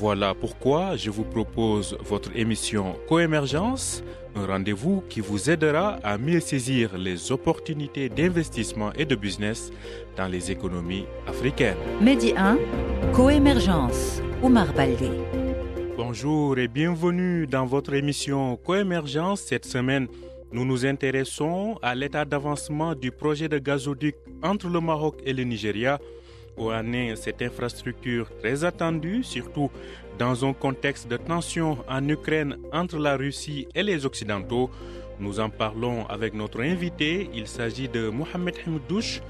Voilà pourquoi je vous propose votre émission Coémergence, un rendez-vous qui vous aidera à mieux saisir les opportunités d'investissement et de business dans les économies africaines. Medi 1, Coémergence, Omar Baldé. Bonjour et bienvenue dans votre émission Coémergence. Cette semaine, nous nous intéressons à l'état d'avancement du projet de gazoduc entre le Maroc et le Nigeria. En cette infrastructure très attendue, surtout dans un contexte de tension en Ukraine entre la Russie et les Occidentaux Nous en parlons avec notre invité. Il s'agit de Mohamed Himdouche.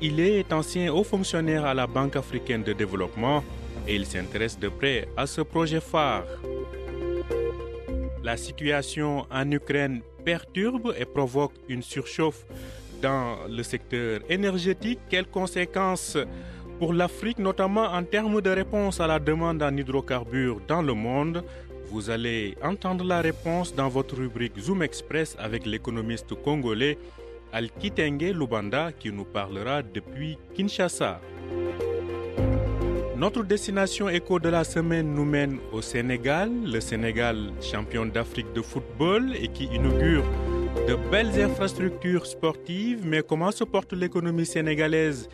Il est ancien haut fonctionnaire à la Banque africaine de développement et il s'intéresse de près à ce projet phare. La situation en Ukraine perturbe et provoque une surchauffe dans le secteur énergétique. Quelles conséquences pour l'Afrique, notamment en termes de réponse à la demande en hydrocarbures dans le monde Vous allez entendre la réponse dans votre rubrique Zoom Express avec l'économiste congolais Al-Kitenge Lubanda qui nous parlera depuis Kinshasa. Notre destination éco de la semaine nous mène au Sénégal, le Sénégal champion d'Afrique de football et qui inaugure de belles infrastructures sportives. Mais comment se porte l'économie sénégalaise?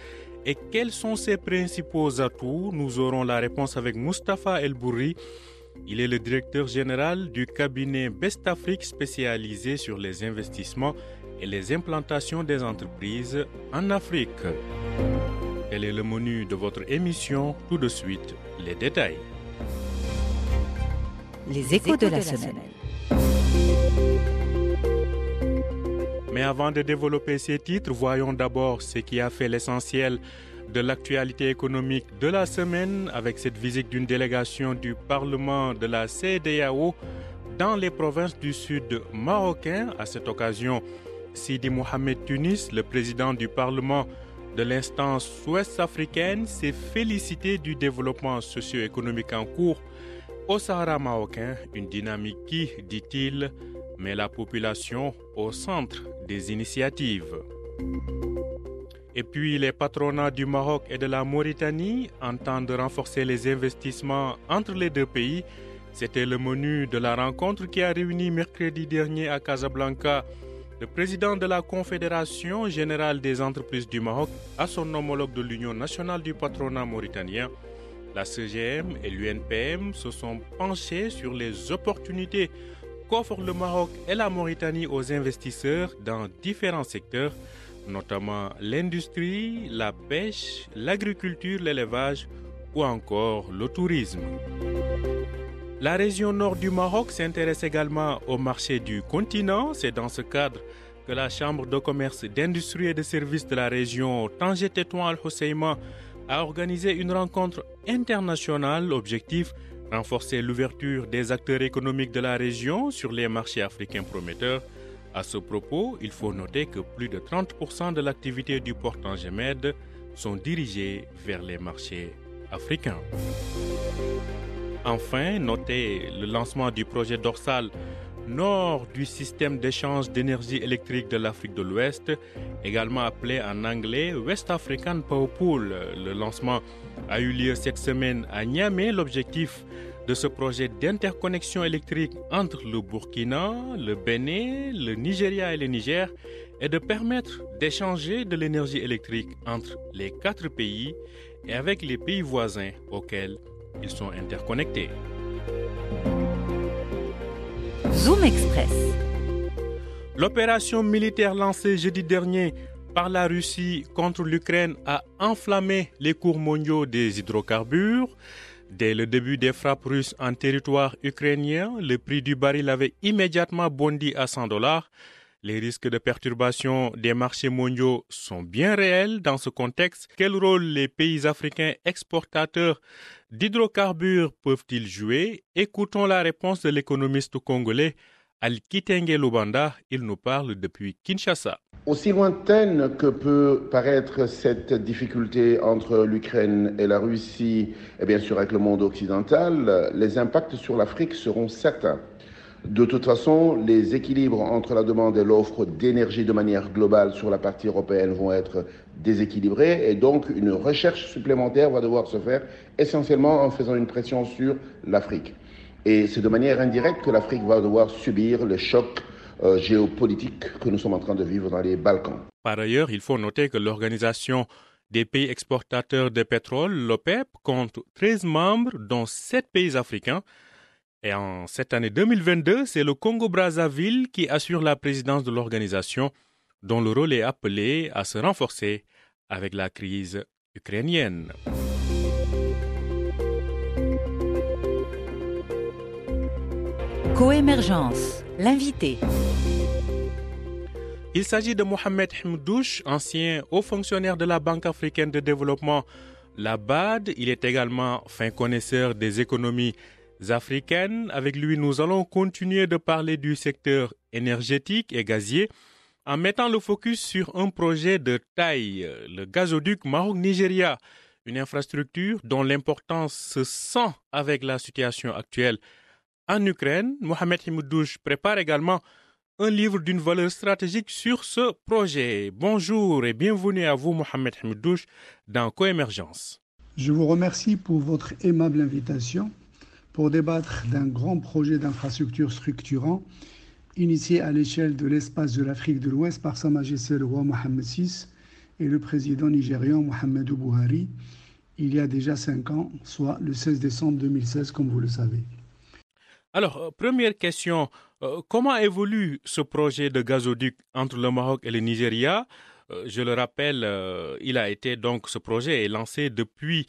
Et quels sont ses principaux atouts Nous aurons la réponse avec Mustapha El Bourri. Il est le directeur général du cabinet Best Afrique spécialisé sur les investissements et les implantations des entreprises en Afrique. Quel est le menu de votre émission Tout de suite, les détails. Les échos de la semaine. Mais avant de développer ces titres, voyons d'abord ce qui a fait l'essentiel de l'actualité économique de la semaine avec cette visite d'une délégation du Parlement de la CEDEAO dans les provinces du sud marocain. À cette occasion, Sidi Mohamed Tunis, le président du Parlement de l'instance ouest-africaine, s'est félicité du développement socio-économique en cours au Sahara marocain, une dynamique qui, dit-il, met la population au centre des initiatives. Et puis les patronats du Maroc et de la Mauritanie entendent renforcer les investissements entre les deux pays. C'était le menu de la rencontre qui a réuni mercredi dernier à Casablanca le président de la Confédération générale des entreprises du Maroc à son homologue de l'Union nationale du patronat mauritanien. La CGM et l'UNPM se sont penchés sur les opportunités qu'offrent le Maroc et la Mauritanie aux investisseurs dans différents secteurs, notamment l'industrie, la pêche, l'agriculture, l'élevage ou encore le tourisme. La région nord du Maroc s'intéresse également au marché du continent. C'est dans ce cadre que la Chambre de commerce, d'industrie et de services de la région Tanger Tétouan Al Hoceima a organisé une rencontre internationale. Objectif renforcer l'ouverture des acteurs économiques de la région sur les marchés africains prometteurs. À ce propos, il faut noter que plus de 30% de l'activité du port Tangemed sont dirigés vers les marchés africains. Enfin, notez le lancement du projet dorsal nord du système d'échange d'énergie électrique de l'Afrique de l'Ouest, également appelé en anglais West African Power Pool. Le lancement a eu lieu cette semaine à Niamey. L'objectif de ce projet d'interconnexion électrique entre le Burkina, le Bénin, le Nigeria et le Niger est de permettre d'échanger de l'énergie électrique entre les quatre pays et avec les pays voisins auxquels ils sont interconnectés. Zoom Express. L'opération militaire lancée jeudi dernier par la Russie contre l'Ukraine a enflammé les cours mondiaux des hydrocarbures. Dès le début des frappes russes en territoire ukrainien, le prix du baril avait immédiatement bondi à 100 dollars. Les risques de perturbation des marchés mondiaux sont bien réels dans ce contexte. Quel rôle les pays africains exportateurs d'hydrocarbures peuvent-ils jouer? Écoutons la réponse de l'économiste congolais Al-Kitenge Lubanda. Il nous parle depuis Kinshasa. Aussi lointaine que peut paraître cette difficulté entre l'Ukraine et la Russie, et bien sûr avec le monde occidental, les impacts sur l'Afrique seront certains. De toute façon, les équilibres entre la demande et l'offre d'énergie de manière globale sur la partie européenne vont être déséquilibrés et donc une recherche supplémentaire va devoir se faire essentiellement en faisant une pression sur l'Afrique. Et c'est de manière indirecte que l'Afrique va devoir subir le choc euh, géopolitique que nous sommes en train de vivre dans les Balkans. Par ailleurs, il faut noter que l'organisation des pays exportateurs de pétrole, l'OPEP, compte 13 membres, dont 7 pays africains. Et en cette année 2022, c'est le Congo-Brazzaville qui assure la présidence de l'organisation, dont le rôle est appelé à se renforcer avec la crise ukrainienne. Coémergence, l'invité. Il s'agit de Mohamed Hmdouche, ancien haut fonctionnaire de la Banque africaine de développement, la BAD. Il est également fin connaisseur des économies africaines. Avec lui, nous allons continuer de parler du secteur énergétique et gazier en mettant le focus sur un projet de taille, le gazoduc Maroc-Nigeria, une infrastructure dont l'importance se sent avec la situation actuelle en Ukraine. Mohamed Himoudouche prépare également un livre d'une valeur stratégique sur ce projet. Bonjour et bienvenue à vous, Mohamed Himoudouche, dans Coémergence. Je vous remercie pour votre aimable invitation pour débattre d'un grand projet d'infrastructure structurant initié à l'échelle de l'espace de l'Afrique de l'Ouest par Sa Majesté le roi Mohamed VI et le président nigérian Mohamed Buhari il y a déjà cinq ans, soit le 16 décembre 2016, comme vous le savez. Alors, euh, première question, euh, comment évolue ce projet de gazoduc entre le Maroc et le Nigeria? Euh, Je le rappelle, il a été donc, ce projet est lancé depuis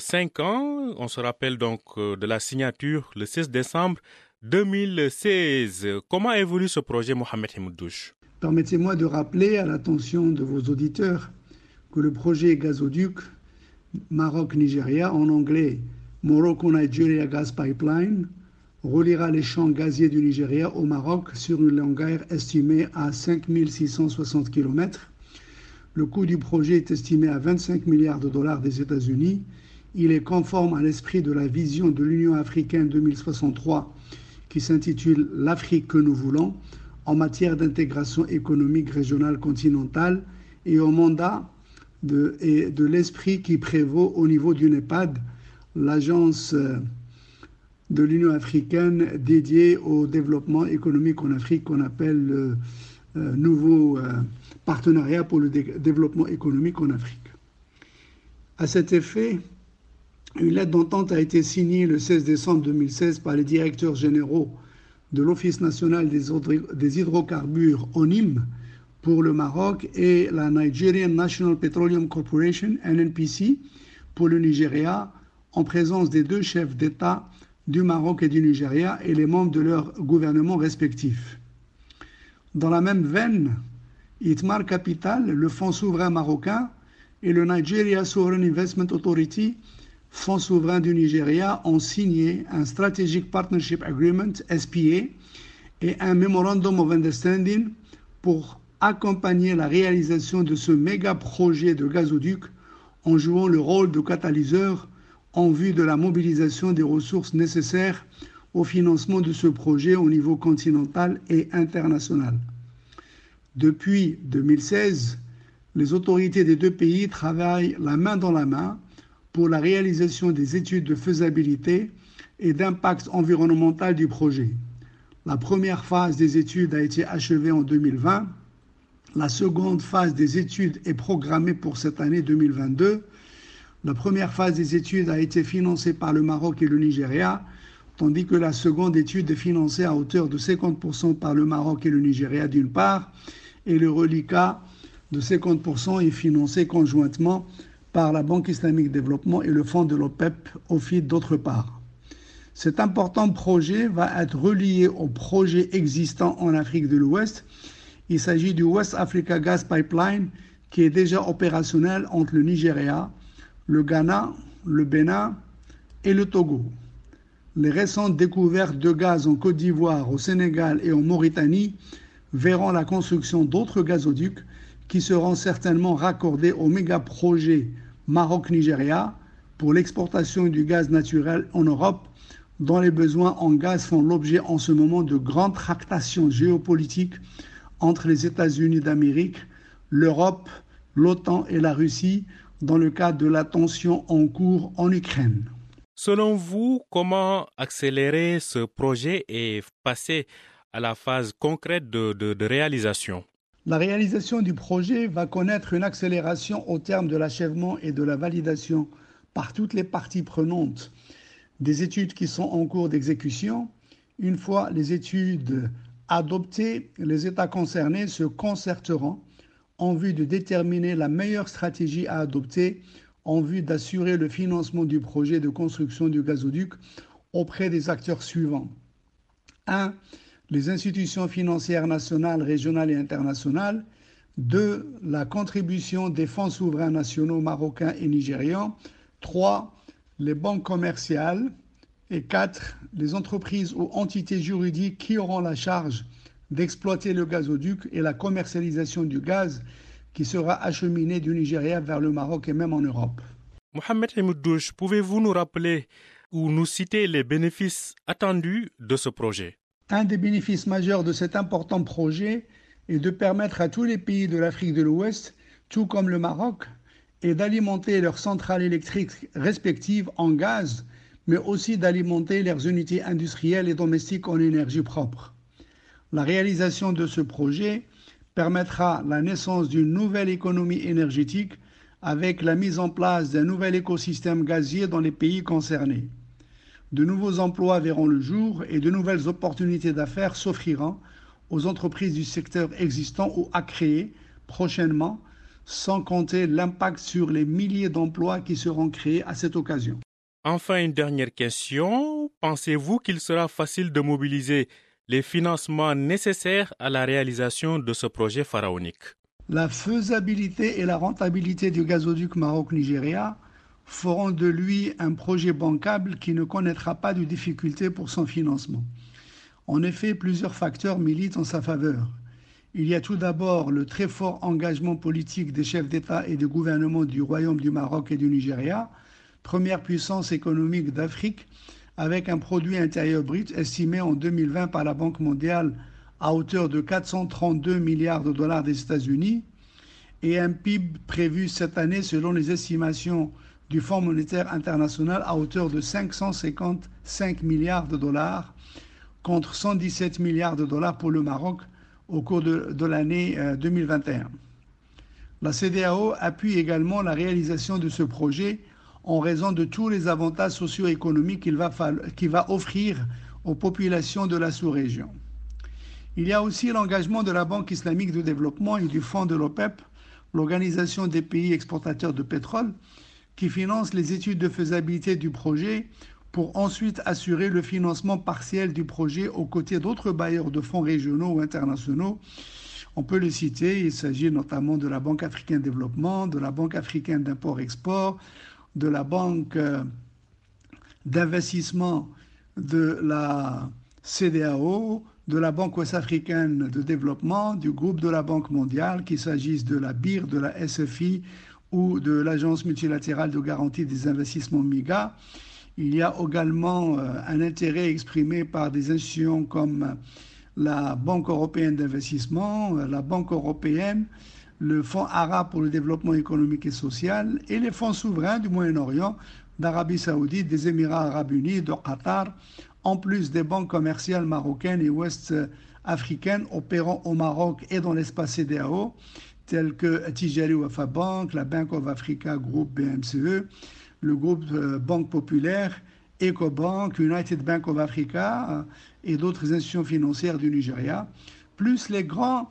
cinq ans. On se rappelle donc de la signature le 16 décembre 2016. Comment évolue ce projet, Mohamed Himoudouche? Permettez-moi de rappeler à l'attention de vos auditeurs que le projet gazoduc Maroc-Nigeria, en anglais Morocco-Nigeria Gas Pipeline, reliera les champs gaziers du Nigeria au Maroc sur une longueur estimée à 5660 km. Le coût du projet est estimé à 25 milliards de dollars des États-Unis. Il est conforme à l'esprit de la vision de l'Union africaine 2063 qui s'intitule L'Afrique que nous voulons en matière d'intégration économique régionale continentale et au mandat de, et de l'esprit qui prévaut au niveau du NEPAD, l'agence euh, de l'Union africaine dédiée au développement économique en Afrique qu'on appelle le euh, nouveau euh, partenariat pour le développement économique en Afrique. À cet effet, une lettre d'entente a été signée le 16 décembre 2016 par les directeurs généraux de l'Office national des hydrocarbures ONIM pour le Maroc et la Nigerian National Petroleum Corporation, NNPC, pour le Nigeria, en présence des deux chefs d'État du Maroc et du Nigeria et les membres de leurs gouvernements respectifs. Dans la même veine, Itmar Capital, le Fonds souverain marocain, et le Nigeria Sovereign Investment Authority, Fonds souverain du Nigeria, ont signé un Strategic Partnership Agreement, SPA, et un Memorandum of Understanding pour accompagner la réalisation de ce méga projet de gazoduc en jouant le rôle de catalyseur en vue de la mobilisation des ressources nécessaires au financement de ce projet au niveau continental et international. Depuis 2016, les autorités des deux pays travaillent la main dans la main pour la réalisation des études de faisabilité et d'impact environnemental du projet. La première phase des études a été achevée en 2020. La seconde phase des études est programmée pour cette année 2022 la première phase des études a été financée par le Maroc et le Nigeria, tandis que la seconde étude est financée à hauteur de 50% par le Maroc et le Nigeria d'une part, et le reliquat de 50% est financé conjointement par la Banque islamique développement et le fonds de l'OPEP OFID d'autre part. Cet important projet va être relié au projet existant en Afrique de l'Ouest. Il s'agit du West Africa Gas Pipeline qui est déjà opérationnel entre le Nigeria, le Ghana, le Bénin et le Togo. Les récentes découvertes de gaz en Côte d'Ivoire, au Sénégal et en Mauritanie verront la construction d'autres gazoducs qui seront certainement raccordés au méga projet Maroc-Nigeria pour l'exportation du gaz naturel en Europe, dont les besoins en gaz font l'objet en ce moment de grandes tractations géopolitiques entre les États-Unis d'Amérique, l'Europe, l'OTAN et la Russie dans le cadre de la tension en cours en Ukraine. Selon vous, comment accélérer ce projet et passer à la phase concrète de, de, de réalisation? La réalisation du projet va connaître une accélération au terme de l'achèvement et de la validation par toutes les parties prenantes des études qui sont en cours d'exécution. Une fois les études adoptées, les États concernés se concerteront en vue de déterminer la meilleure stratégie à adopter en vue d'assurer le financement du projet de construction du gazoduc auprès des acteurs suivants. 1. Les institutions financières nationales, régionales et internationales. 2. La contribution des fonds souverains nationaux marocains et nigérians. 3. Les banques commerciales. Et 4. Les entreprises ou entités juridiques qui auront la charge d'exploiter le gazoduc et la commercialisation du gaz qui sera acheminé du Nigeria vers le Maroc et même en Europe. Mohamed Hemouddouche, pouvez-vous nous rappeler ou nous citer les bénéfices attendus de ce projet? Un des bénéfices majeurs de cet important projet est de permettre à tous les pays de l'Afrique de l'Ouest, tout comme le Maroc, et d'alimenter leurs centrales électriques respectives en gaz, mais aussi d'alimenter leurs unités industrielles et domestiques en énergie propre. La réalisation de ce projet permettra la naissance d'une nouvelle économie énergétique avec la mise en place d'un nouvel écosystème gazier dans les pays concernés. De nouveaux emplois verront le jour et de nouvelles opportunités d'affaires s'offriront aux entreprises du secteur existant ou à créer prochainement, sans compter l'impact sur les milliers d'emplois qui seront créés à cette occasion. Enfin, une dernière question. Pensez-vous qu'il sera facile de mobiliser les financements nécessaires à la réalisation de ce projet pharaonique La faisabilité et la rentabilité du gazoduc Maroc-Nigeria feront de lui un projet bancable qui ne connaîtra pas de difficultés pour son financement. En effet, plusieurs facteurs militent en sa faveur. Il y a tout d'abord le très fort engagement politique des chefs d'État et de gouvernement du Royaume du Maroc et du Nigeria, première puissance économique d'Afrique, avec un produit intérieur brut estimé en 2020 par la Banque mondiale à hauteur de 432 milliards de dollars des États-Unis et un PIB prévu cette année selon les estimations du Fonds monétaire international à hauteur de 555 milliards de dollars contre 117 milliards de dollars pour le Maroc au cours de, de l'année 2021. La CDAO appuie également la réalisation de ce projet en raison de tous les avantages socio-économiques qu'il va, va offrir aux populations de la sous-région. Il y a aussi l'engagement de la Banque islamique de développement et du Fonds de l'OPEP, l'Organisation des pays exportateurs de pétrole, qui finance les études de faisabilité du projet pour ensuite assurer le financement partiel du projet aux côtés d'autres bailleurs de fonds régionaux ou internationaux. On peut les citer, il s'agit notamment de la Banque africaine de développement, de la Banque africaine d'import-export, de la banque d'investissement de la CDAO, de la Banque ouest-africaine de développement, du groupe de la Banque mondiale, qu'il s'agisse de la BIR, de la SFI ou de l'Agence multilatérale de garantie des investissements MIGA. Il y a également un intérêt exprimé par des institutions comme la Banque européenne d'investissement, la Banque européenne, le Fonds arabe pour le développement économique et social et les fonds souverains du Moyen-Orient, d'Arabie saoudite, des Émirats arabes unis, de Qatar, en plus des banques commerciales marocaines et ouest-africaines opérant au Maroc et dans l'espace CDAO, telles que Tijari Wafa Bank, la Bank of Africa Group BMCE, le groupe Banque Populaire, EcoBank, United Bank of Africa et d'autres institutions financières du Nigeria, plus les grands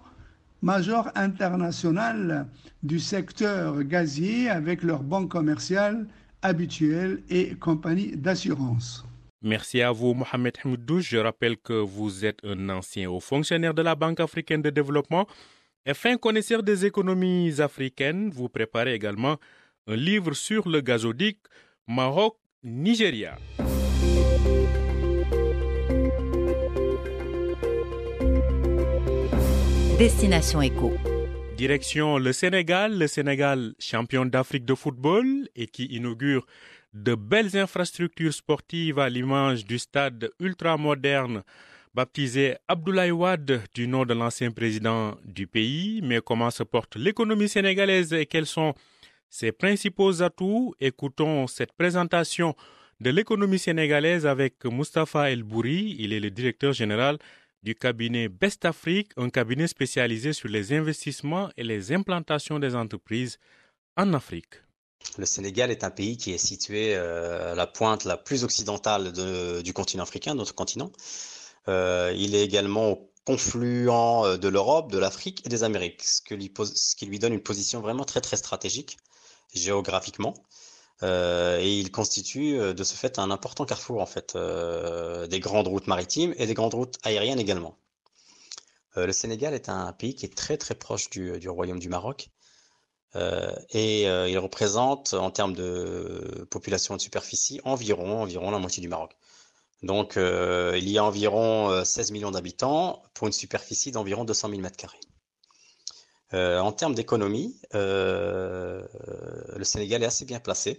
majors internationales du secteur gazier avec leurs banques commerciales habituelles et compagnies d'assurance. Merci à vous, Mohamed Hmoudouche. Je rappelle que vous êtes un ancien haut fonctionnaire de la Banque africaine de développement et fin connaisseur des économies africaines. Vous préparez également un livre sur le gazoduc Maroc-Nigeria. Destination Éco. Direction le Sénégal, le Sénégal champion d'Afrique de football et qui inaugure de belles infrastructures sportives à l'image du stade ultramoderne baptisé Abdoulaye Wade du nom de l'ancien président du pays. Mais comment se porte l'économie sénégalaise et quels sont ses principaux atouts? Écoutons cette présentation de l'économie sénégalaise avec Mustapha El Bouri. Il est le directeur général du cabinet Best Afrique, un cabinet spécialisé sur les investissements et les implantations des entreprises en Afrique. Le Sénégal est un pays qui est situé euh, à la pointe la plus occidentale du continent africain, notre continent. Euh, il est également au confluent euh, de l'Europe, de l'Afrique et des Amériques, ce, qui lui donne une position vraiment très très stratégique géographiquement. Euh, et il constitue de ce fait un important carrefour en fait des grandes routes maritimes et des grandes routes aériennes également. le Sénégal est un pays qui est très très proche du, royaume du Maroc et il représente en termes de population de superficie environ environ la moitié du Maroc. Donc, euh, il y a environ 16 euh, millions d'habitants pour une superficie d'environ 200 000 mètres carrés. Euh, en termes d'économie, le Sénégal est assez bien placé.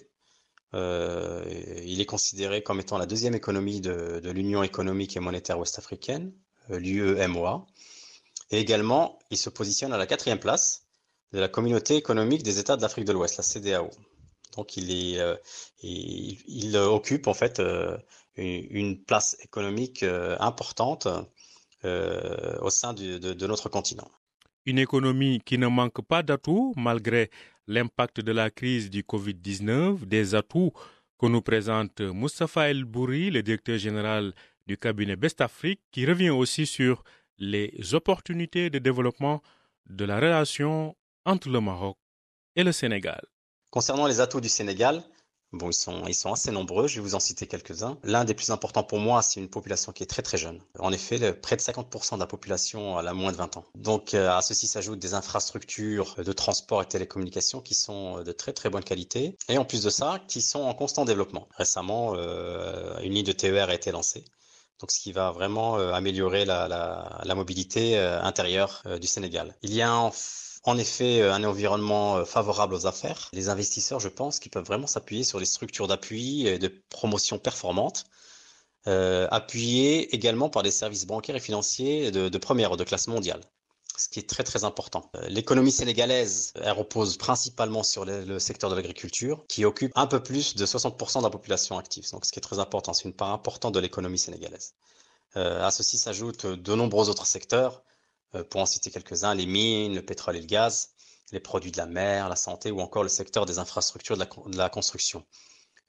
il est considéré comme étant la deuxième économie de, l'Union économique et monétaire ouest-africaine, l'UEMOA. Et également, il se positionne à la quatrième place de la communauté économique des États de l'Afrique de l'Ouest, la CDAO. Donc, il, est, il, occupe en fait une place économique euh, importante euh, au sein de, notre continent. Une économie qui ne manque pas d'atouts malgré l'impact de la crise du Covid-19, des atouts que nous présente Moustapha El Bouri, le directeur général du cabinet Best Afrique, qui revient aussi sur les opportunités de développement de la relation entre le Maroc et le Sénégal. Concernant les atouts du Sénégal, Bon, ils sont, ils sont assez nombreux, je vais vous en citer quelques-uns. L'un des plus importants pour moi, c'est une population qui est très très jeune. En effet, près de 50% de la population a moins de 20 ans. Donc euh, à ceci s'ajoutent des infrastructures de transport et télécommunications qui sont de très très bonne qualité. Et en plus de ça, qui sont en constant développement. Récemment, euh, une ligne de TER a été lancée. Donc, ce qui va vraiment euh, améliorer la, la, la mobilité intérieure du Sénégal. Il y a en en effet euh, un environnement euh, favorable aux affaires. Les investisseurs, je pense, qui peuvent vraiment s'appuyer sur les structures d'appui et de promotion performantes, euh, appuyées également par des services bancaires et financiers de, de première de classe mondiale ce qui est très très important. L'économie sénégalaise, repose principalement sur le, secteur de l'agriculture, qui occupe un peu plus de 60% de la population active. Donc, ce qui est très important, c'est une part importante de l'économie sénégalaise. à ceci s'ajoutent de nombreux autres secteurs, euh, pour en citer quelques-uns, les mines, le pétrole et le gaz, les produits de la mer, la santé ou encore le secteur des infrastructures de la, construction.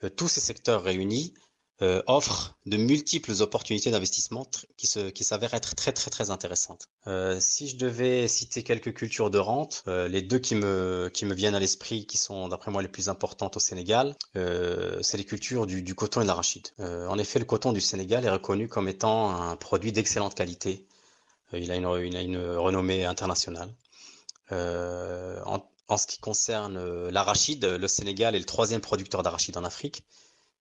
Euh, tous ces secteurs réunis euh, offrent de multiples opportunités d'investissement qui, qui s'avèrent être très très très intéressantes. si je devais citer quelques cultures de rente, les deux qui me, qui me viennent à l'esprit, qui sont d'après moi les plus importantes au Sénégal, c'est les cultures du, du coton et de l'arachide. en effet, le coton du Sénégal est reconnu comme étant un produit d'excellente qualité euh, il a une, renommée internationale. Euh, en, ce qui concerne euh, l'arachide, le Sénégal est le troisième producteur d'arachide en Afrique.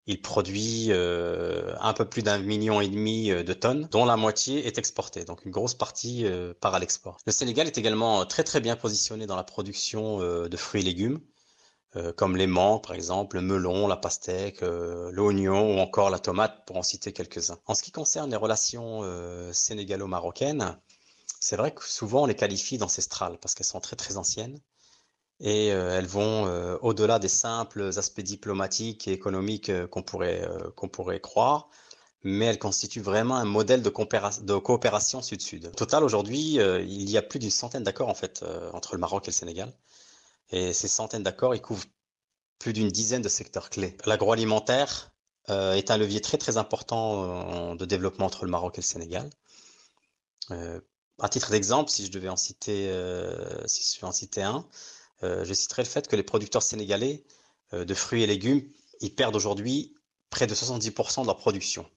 Il produit un peu plus d'un million et demi de tonnes, dont la moitié est exportée. Donc une grosse partie part à l'export. Le Sénégal est également très très bien positionné dans la production de fruits et légumes, comme les mangues par exemple, le melon, la pastèque, l'oignon ou encore la tomate, pour en citer quelques-uns. En ce qui concerne les relations sénégalo-marocaines, c'est vrai que souvent on les qualifie d'ancestrales parce qu'elles sont très très anciennes et euh, elles vont euh, au-delà des simples aspects diplomatiques et économiques euh, qu'on pourrait, qu'on pourrait croire, mais elles constituent vraiment un modèle de, coopération sud-sud. Total, aujourd'hui, il y a plus d'une centaine d'accords en fait entre le Maroc et le Sénégal, et ces centaines d'accords, ils couvrent plus d'une dizaine de secteurs clés. L'agroalimentaire est un levier très très important de développement entre le Maroc et le Sénégal à titre d'exemple, si je devais en citer, euh, si je en citer un, euh, je citerai le fait que les producteurs sénégalais euh, de fruits et légumes, ils perdent aujourd'hui près de 70% de leur production.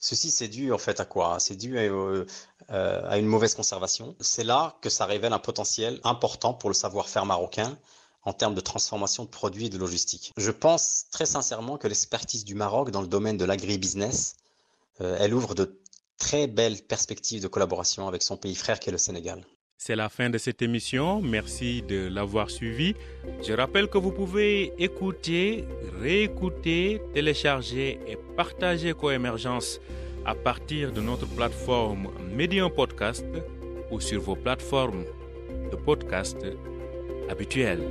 Ceci, c'est dû en fait à quoi? C'est dû à, une mauvaise conservation. C'est là que ça révèle un potentiel important pour le savoir-faire marocain en termes de transformation de produits et de logistique. Je pense très sincèrement que l'expertise du Maroc dans le domaine de l'agribusiness, elle ouvre de très belle perspective de collaboration avec son pays frère qui est le Sénégal. C'est la fin de cette émission. Merci de l'avoir suivi. Je rappelle que vous pouvez écouter, réécouter, télécharger et partager Coémergence à partir de notre plateforme Medium Podcast ou sur vos plateformes de podcast habituelles.